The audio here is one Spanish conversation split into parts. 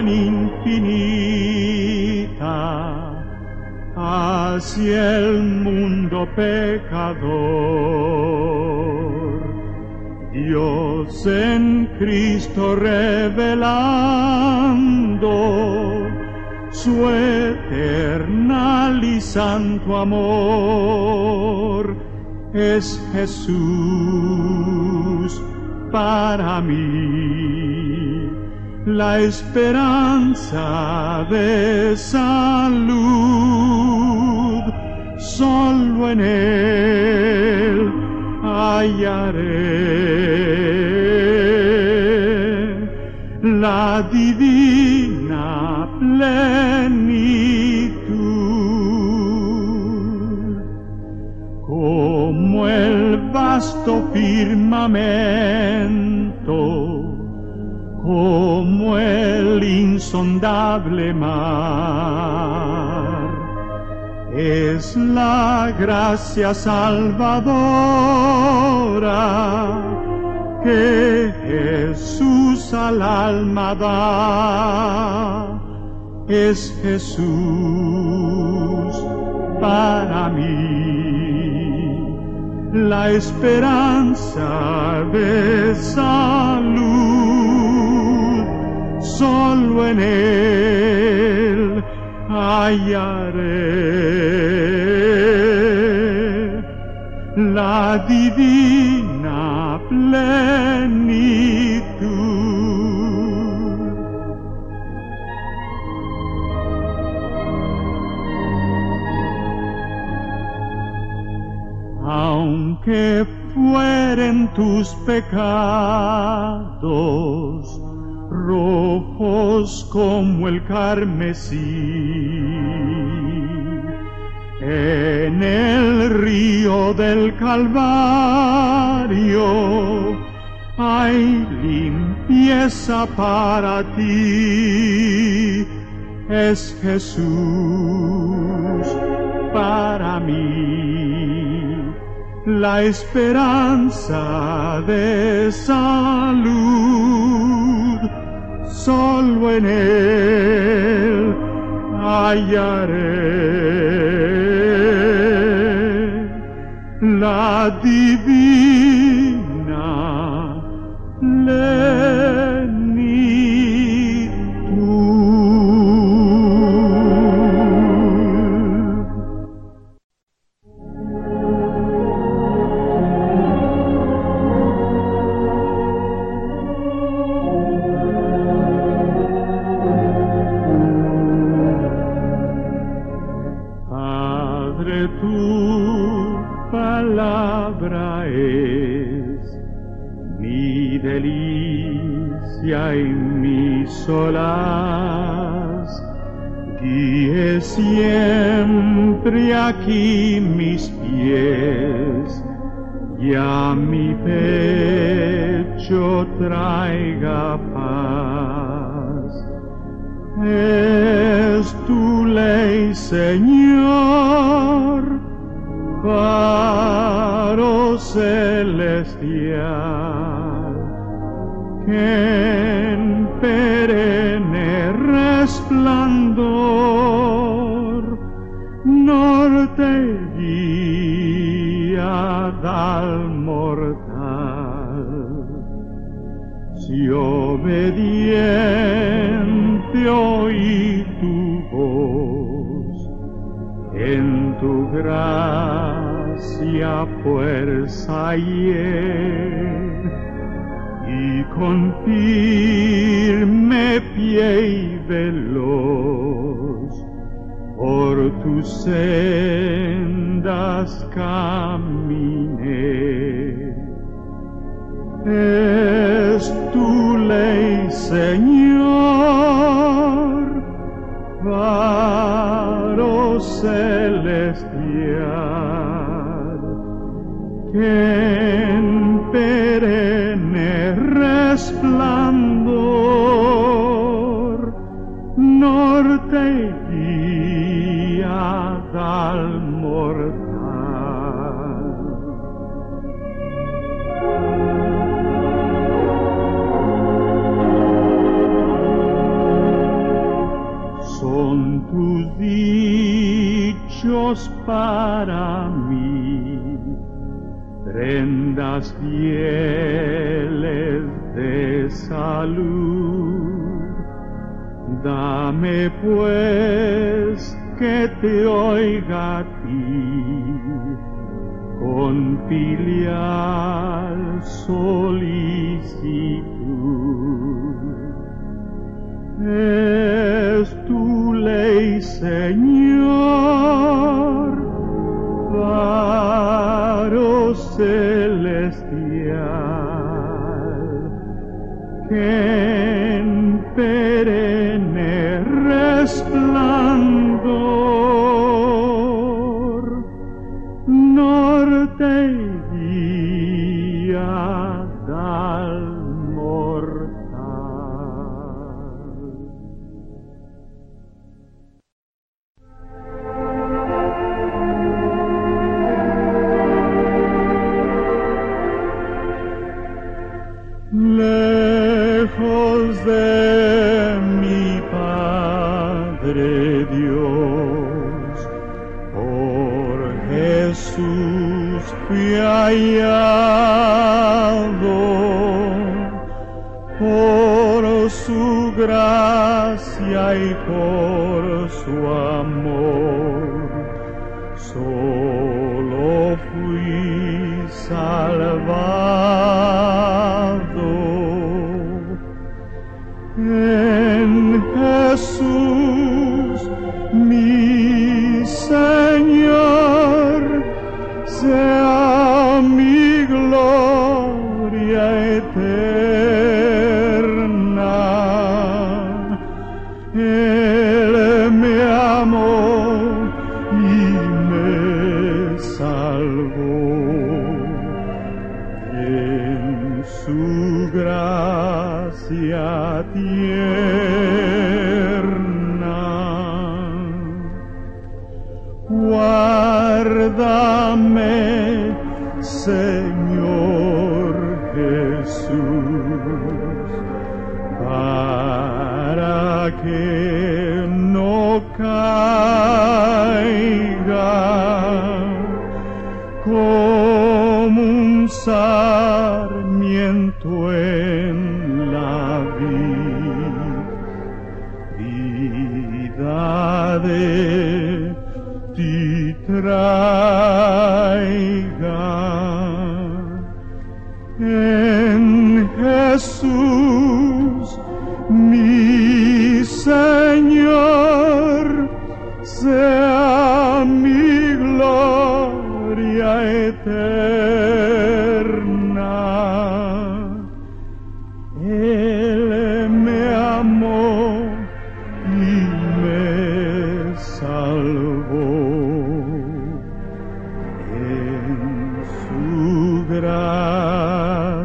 infinita hacia el mundo pecador. Dios en Cristo revelando su eternal y santo amor es Jesús para mí la esperanza de salud. Solo en Él hallaré la divina plenitud. Como el vasto firmamento como el insondable mar. Es la gracia salvadora que Jesús al alma da. Es Jesús para mí la esperanza de salud. Solo en Él hallaré la divina plenitud. aunque fueren tus pecados rojos como el carmesí. En el río del Calvario hay limpieza para ti. Es Jesús para mí la esperanza de salud. Solo en Él hallaré la divina plenitud. Siempre aquí mis pies y a mi pecho traiga paz. Es tu ley, Señor, faro celestial, que gracia fuerza hallé, y con firme pie y veloz por tus sendas caminé. Es tu ley, Señor, faro celestial, en perenne resplandor, norte y guía al mortal. Son tus dichos para sendas fieles de salud. Dame pues que te oiga a ti con filial solicitud. Es tu ley, Señor. Va celestial. Padre Dios, por Jesús fui hallado, por su gracia y por su amor.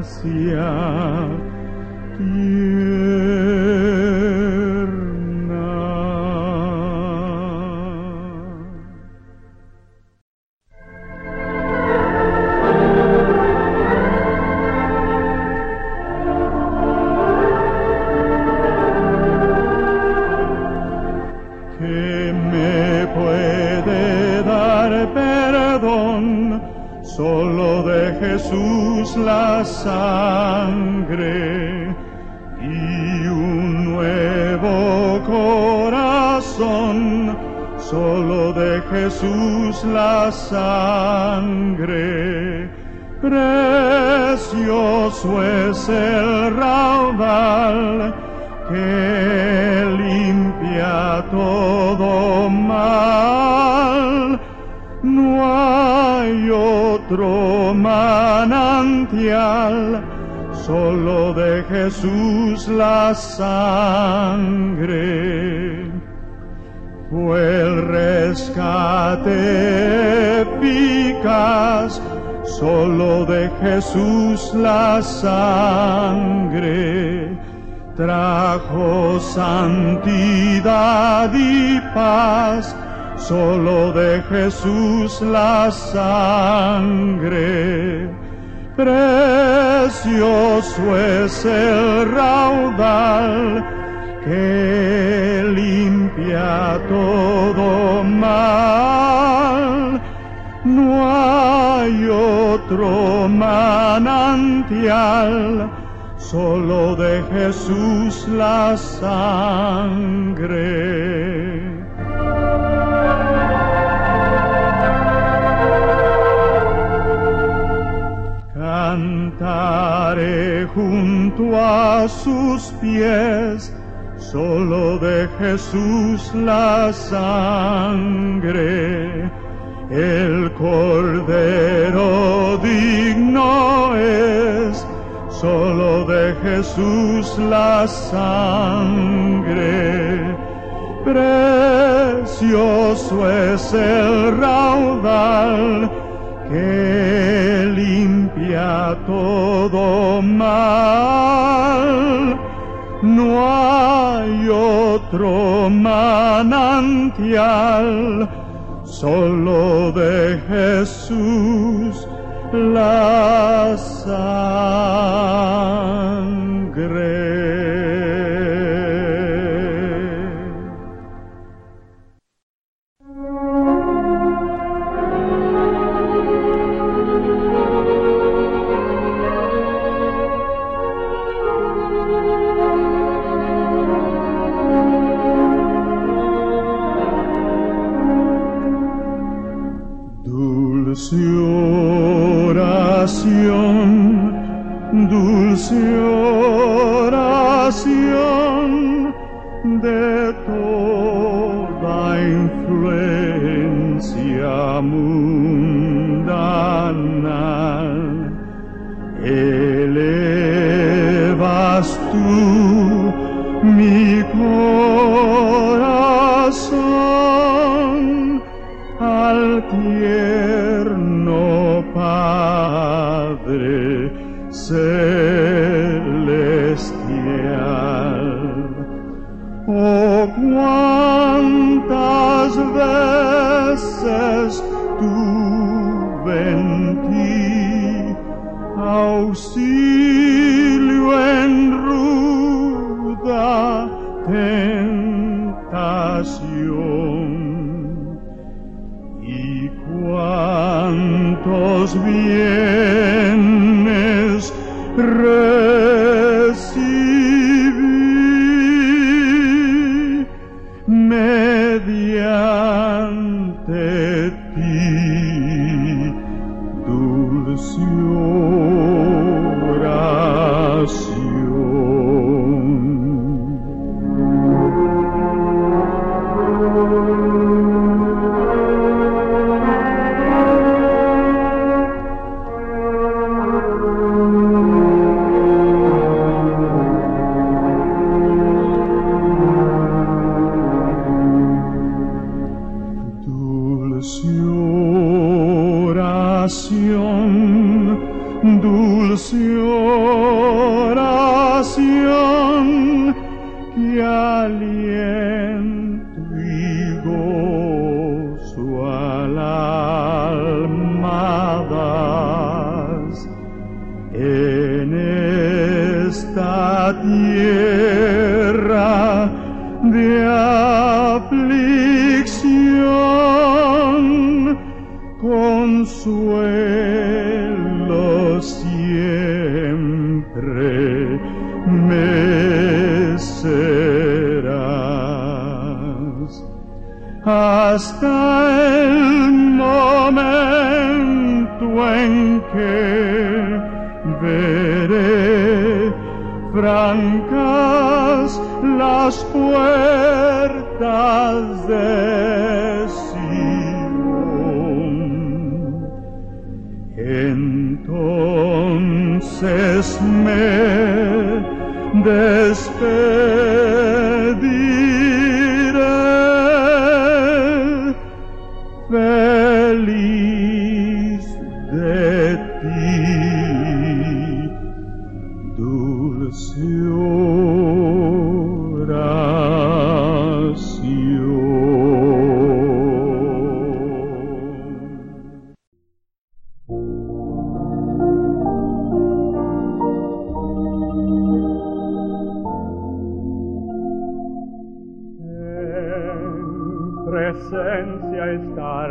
distância que Jesús la sangre trajo santidad y paz. Solo de Jesús la sangre. Precioso es el raudal que limpia todo otro manantial, solo de Jesús la sangre. Cantaré junto a sus pies, solo de Jesús la sangre el solo de Jesús la sangre. Precioso es el raudal que limpia todo mal. No hay otro manantial solo de Jesús la sangre. canción.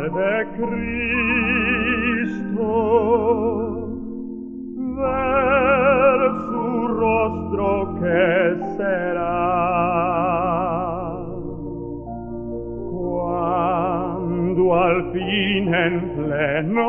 de Cristo ver su rostro que será cuando al fin en pleno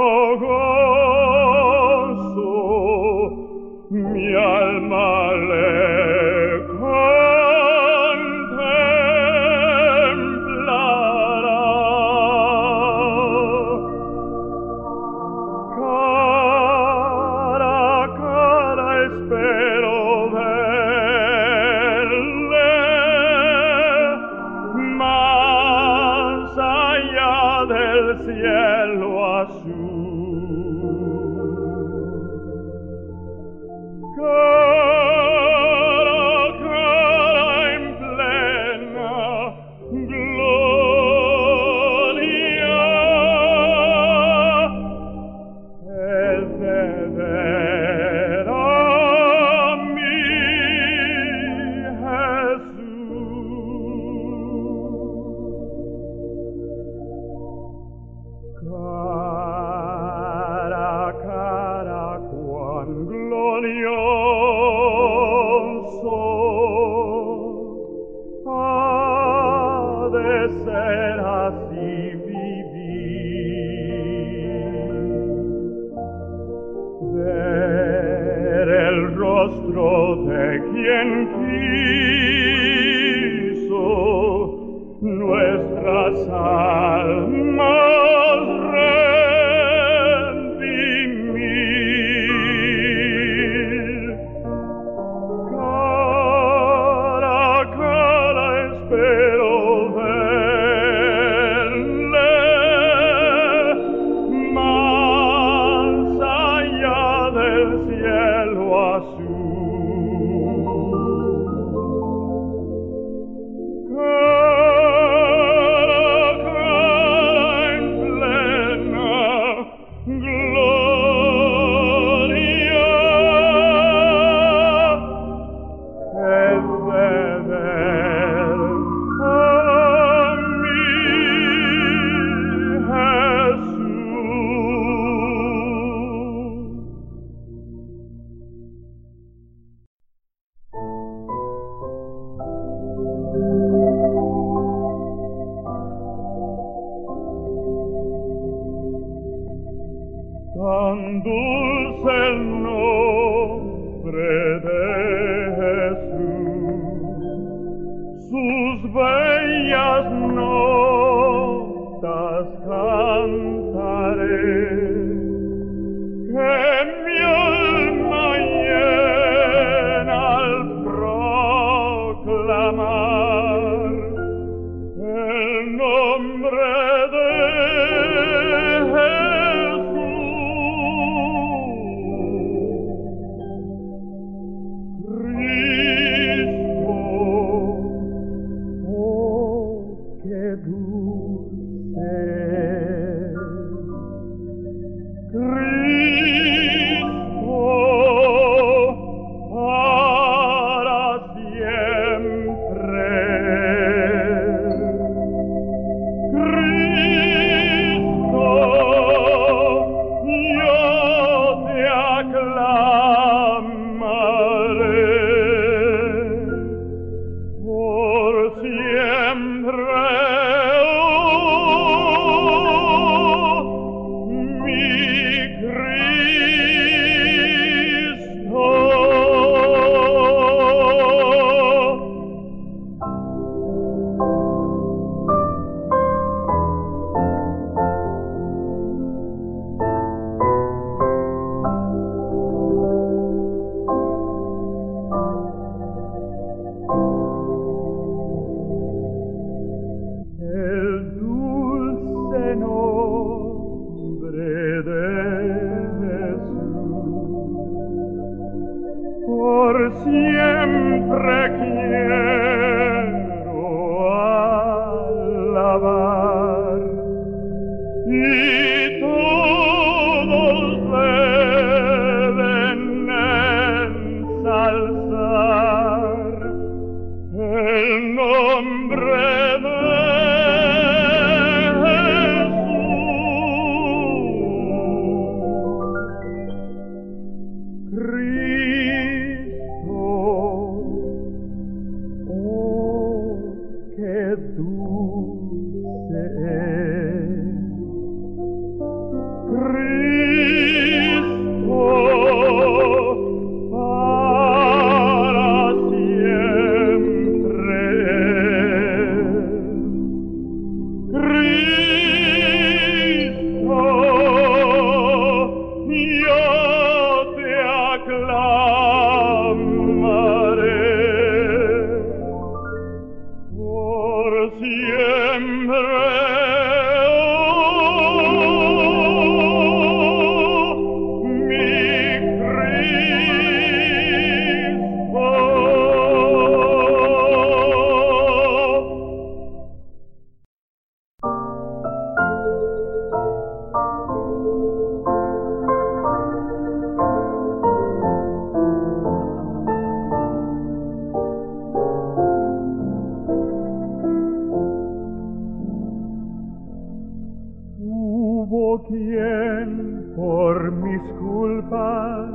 Quien por mis culpas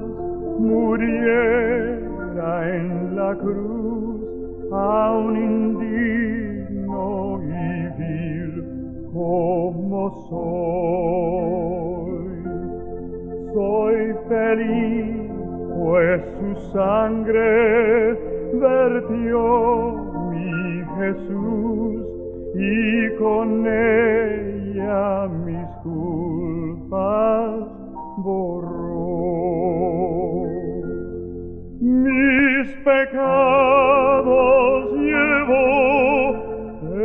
muriera en la cruz, aun indigno y vil como soy. Soy feliz, pues su sangre vertió mi Jesús y con ella mi paz borró. Mis pecados llevó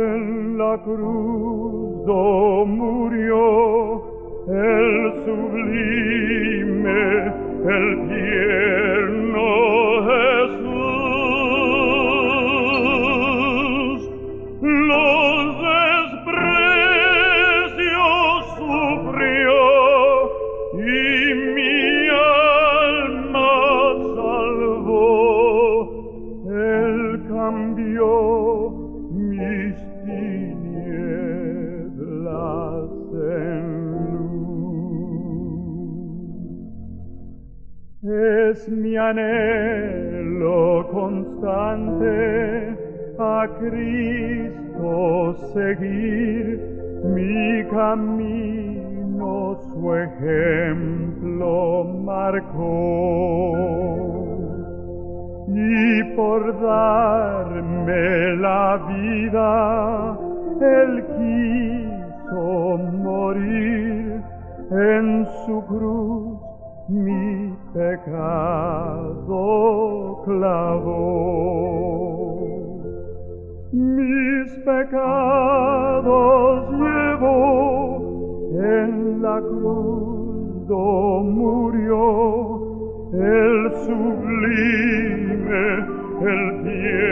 en la cruz, oh, murió el sublime, el constante a Cristo seguir mi camino su ejemplo marcó. Y por darme la vida él quiso morir en su cruz pecado clavó. Mis pecados llevó en la cruz, do murió el sublime, el pie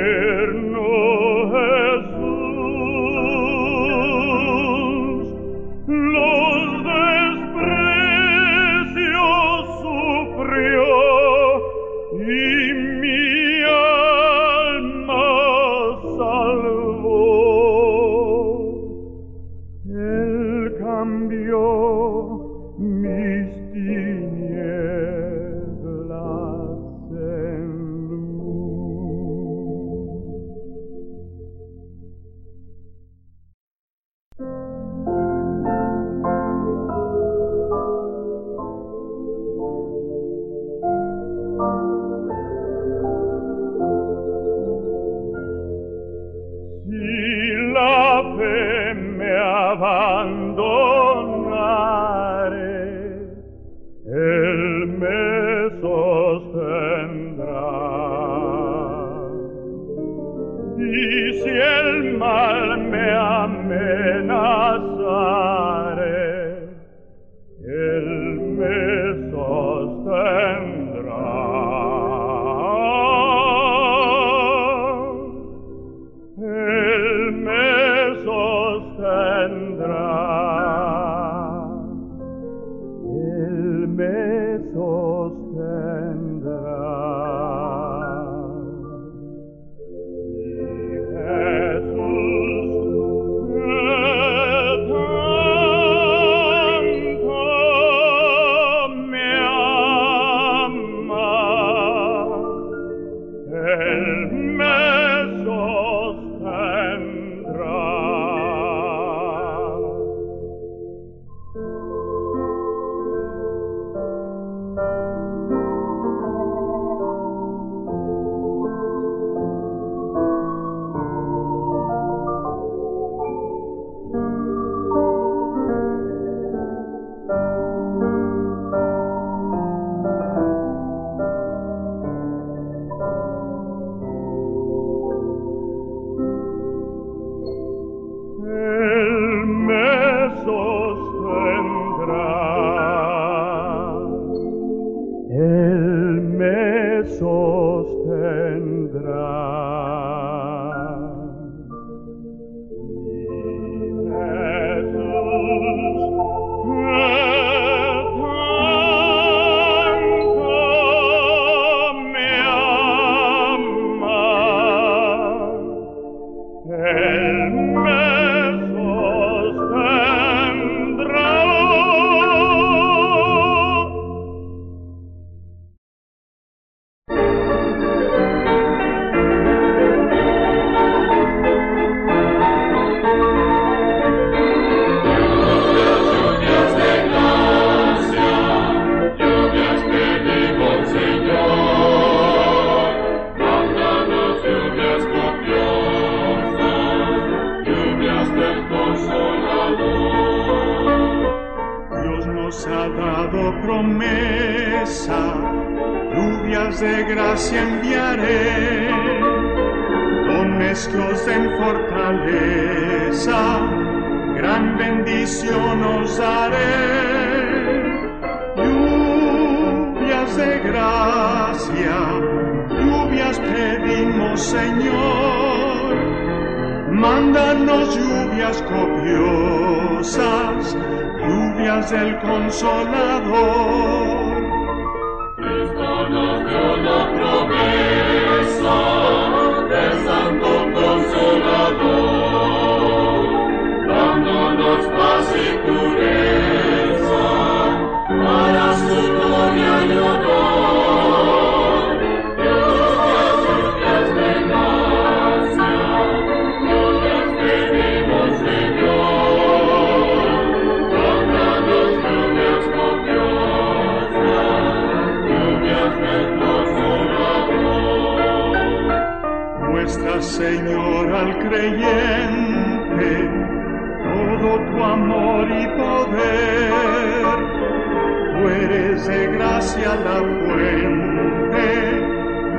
a la fuente,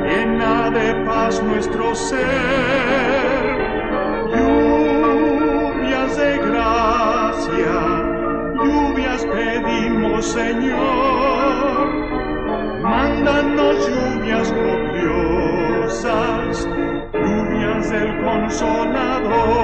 llena de paz nuestro ser. Lluvias de gracia, lluvias pedimos Señor, mándanos lluvias copiosas, lluvias del consolador.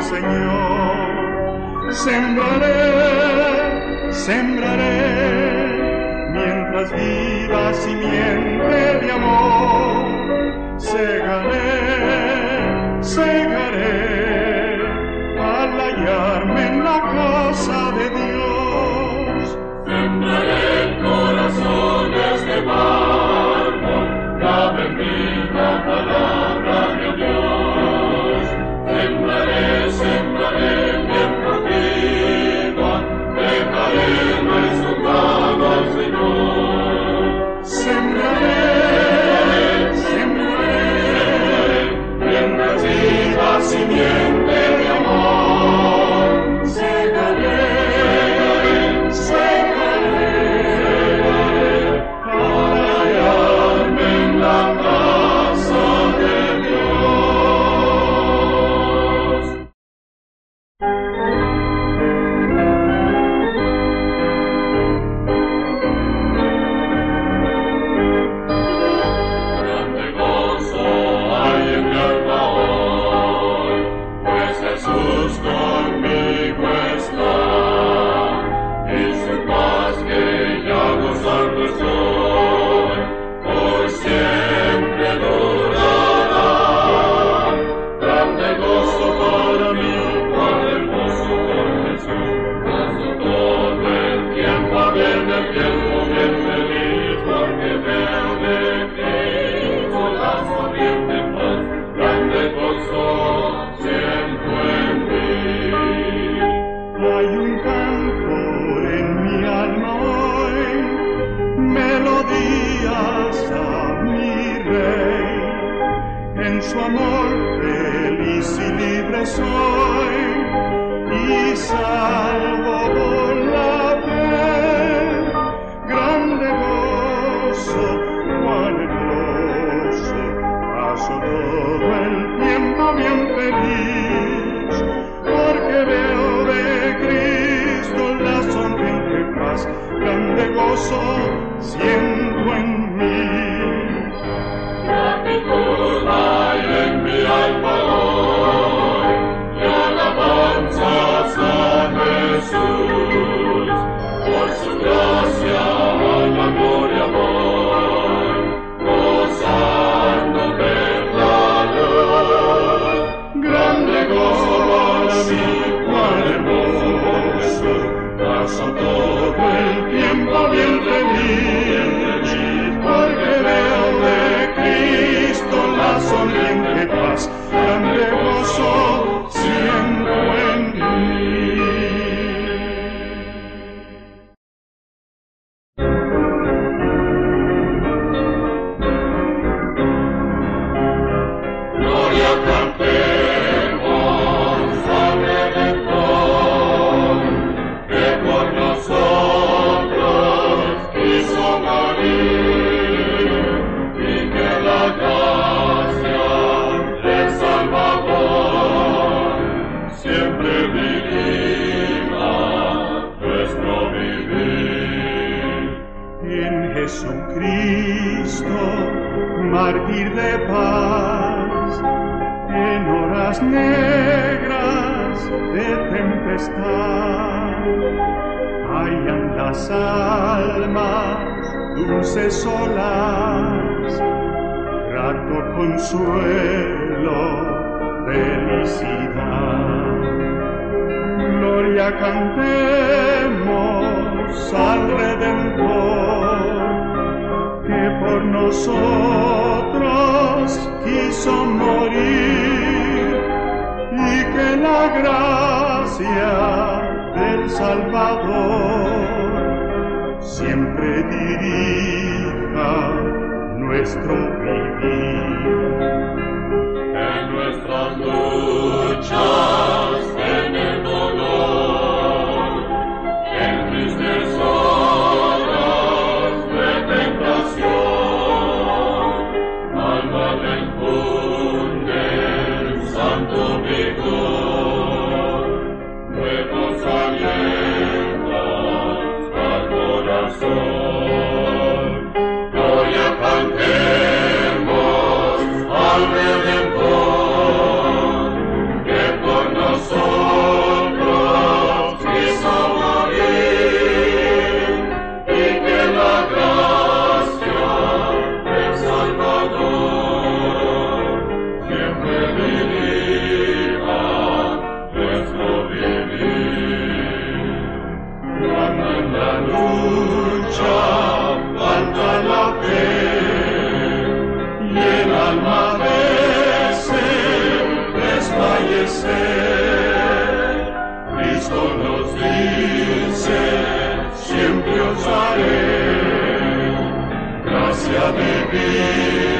Señor. Sembraré, sembraré, mientras viva simiente de amor. Segaré, segaré. Hallelujah. su amor feliz y libre soy y salvo por la fe. Grande gozo, cuán hermoso, paso todo el tiempo bien feliz, porque veo de Cristo la sonriente paz. Grande gozo, siempre tanto consuelo, felicidad. Gloria cantemos al Redentor, que por nosotros quiso morir y que la gracia del Salvador siempre dirija nuestro vivir, en nuestras luchas. Música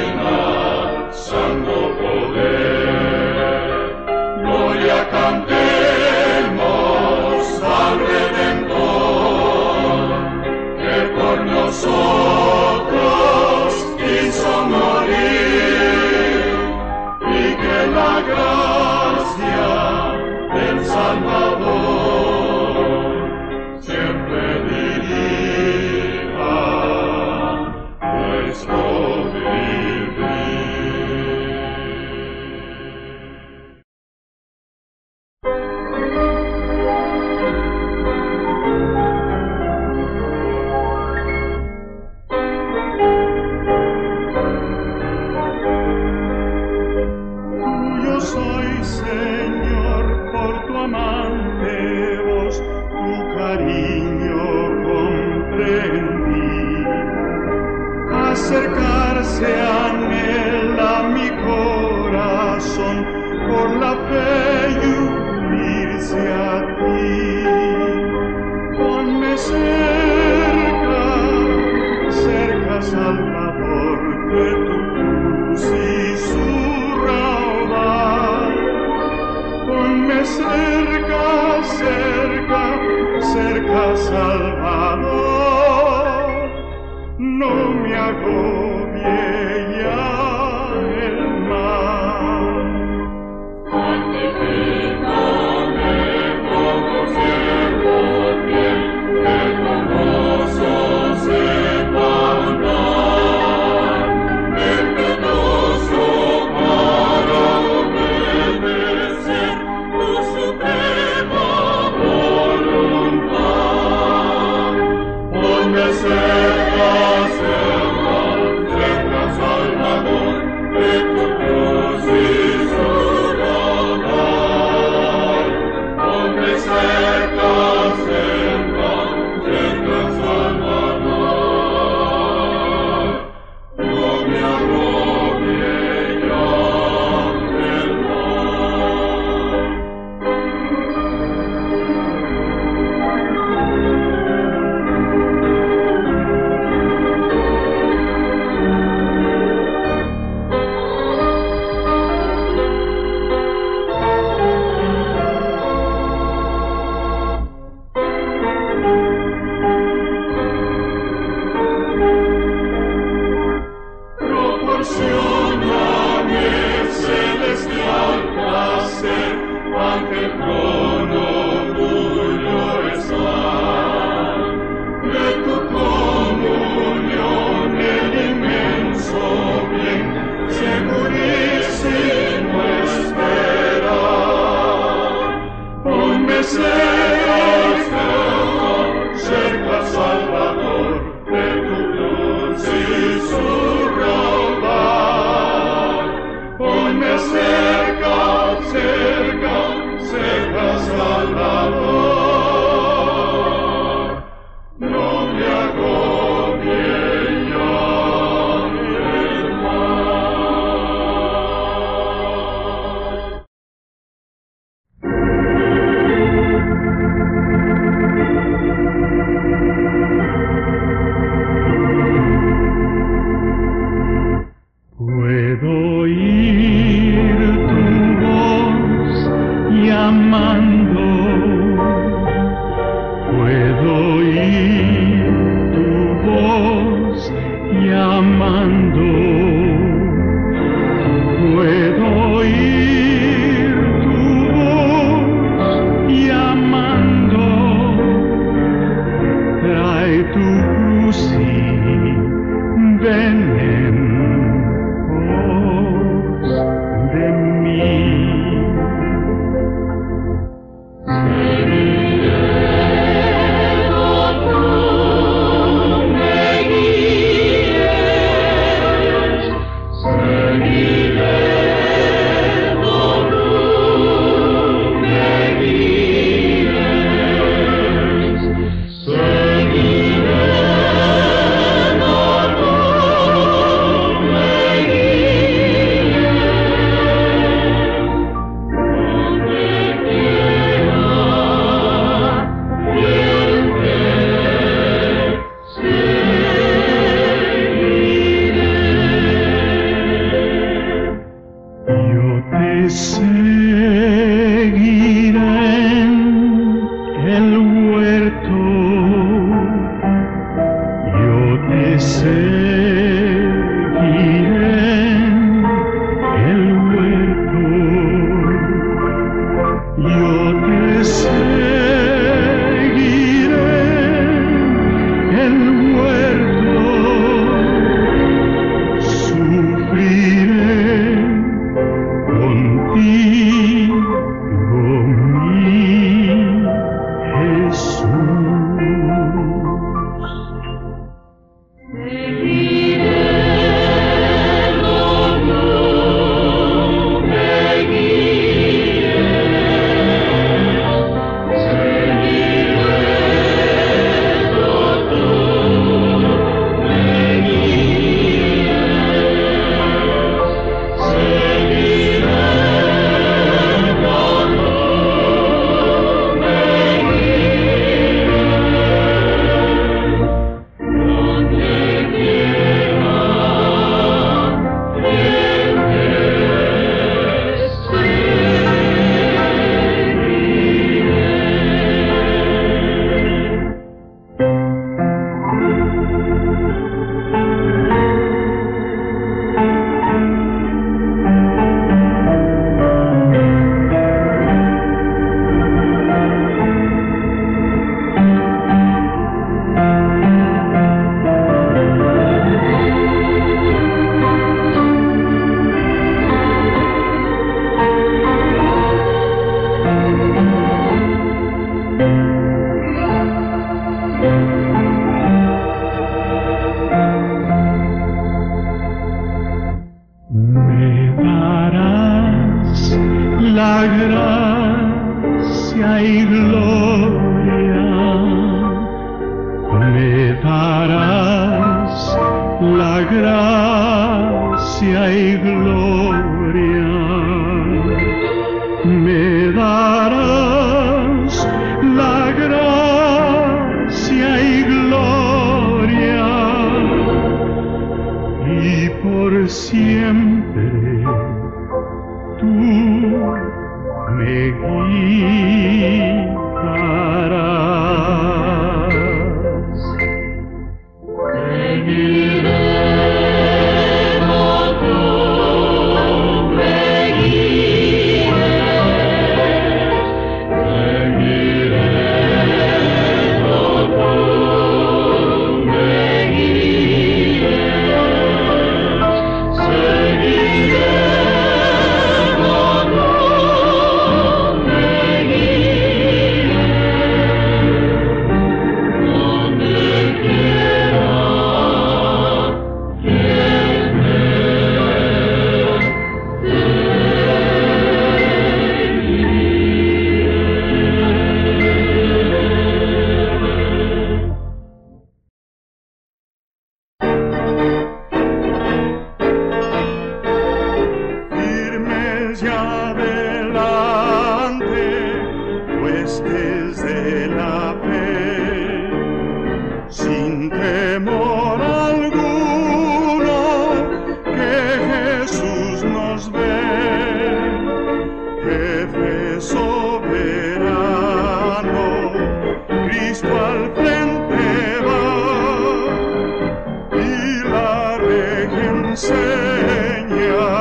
enseña,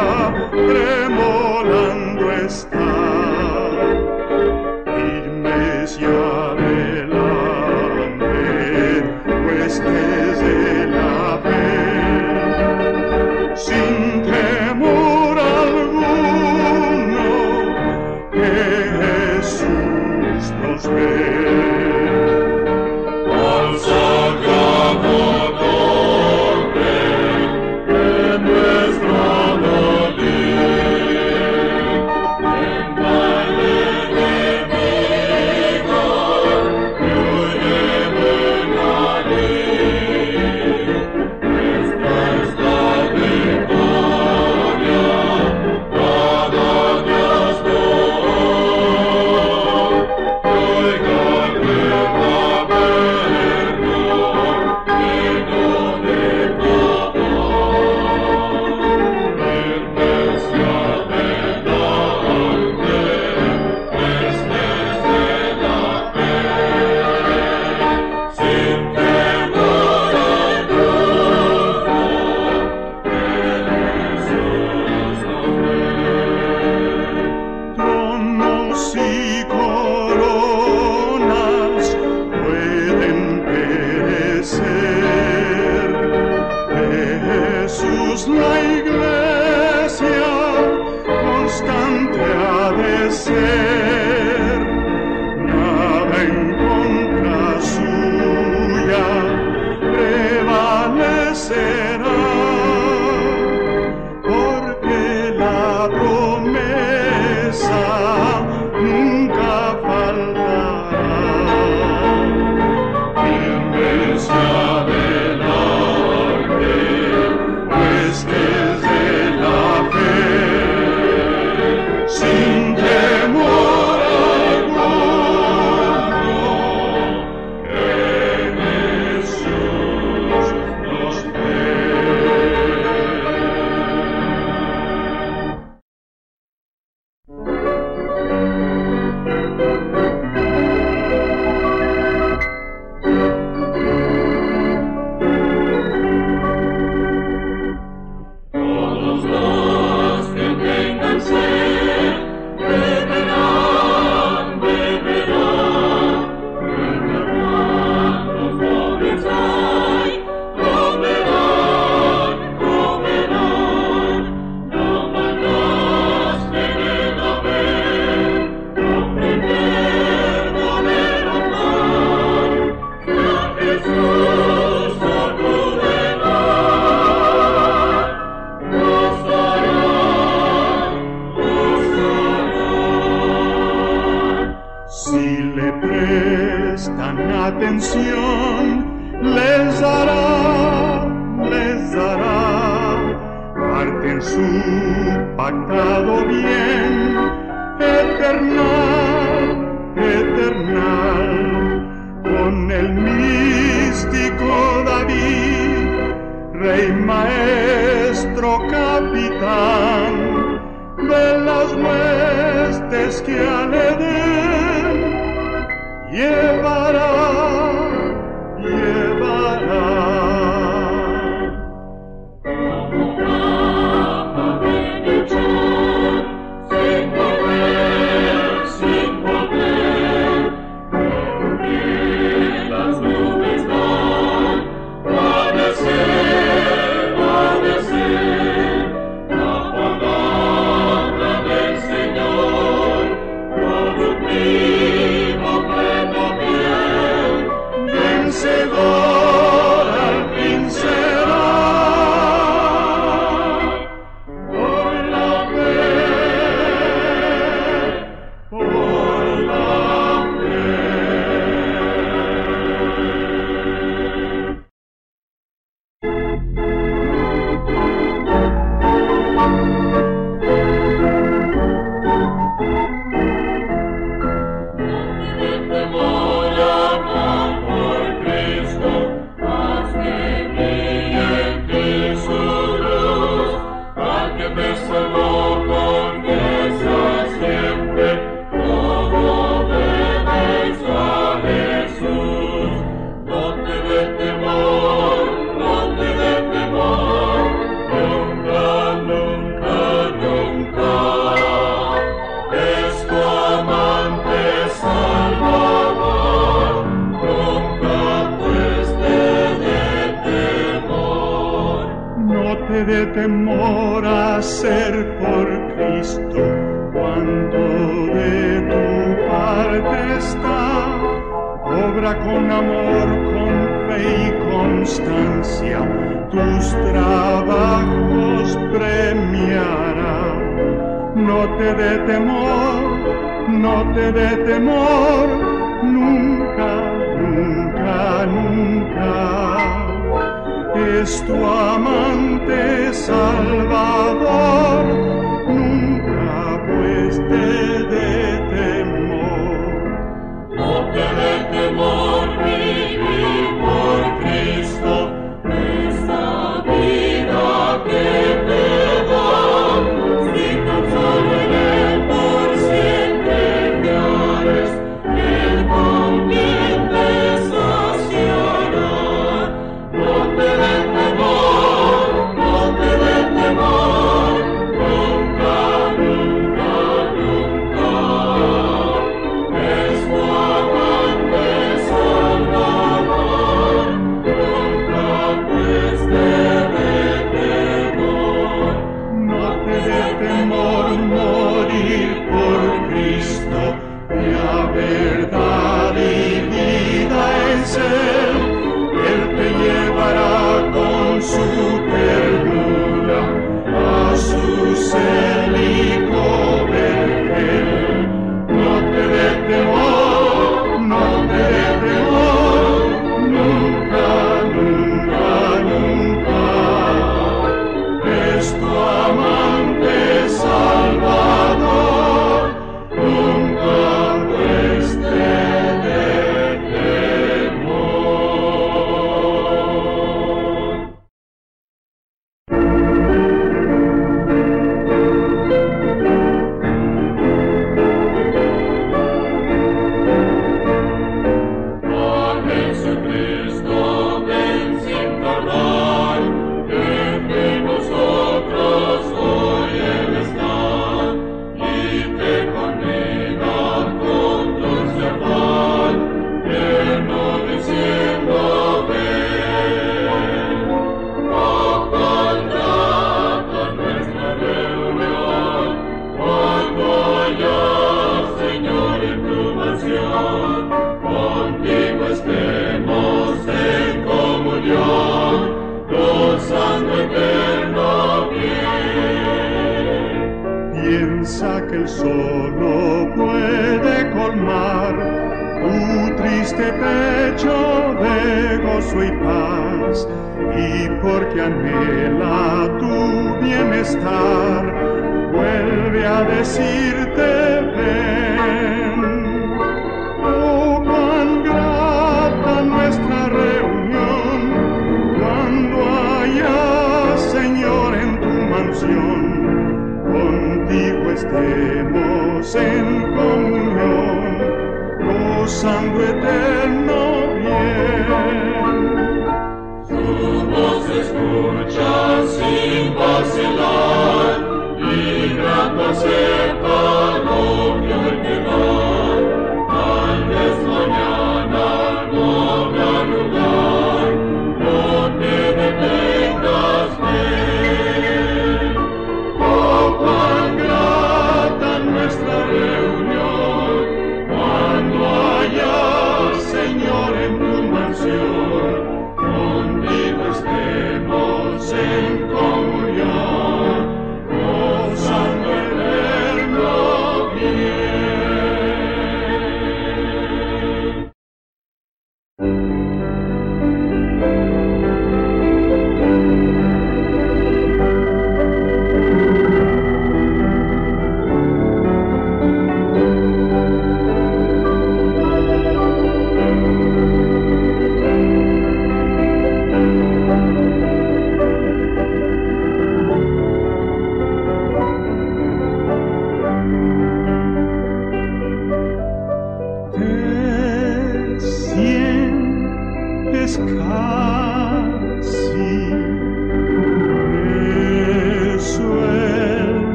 Quedemos en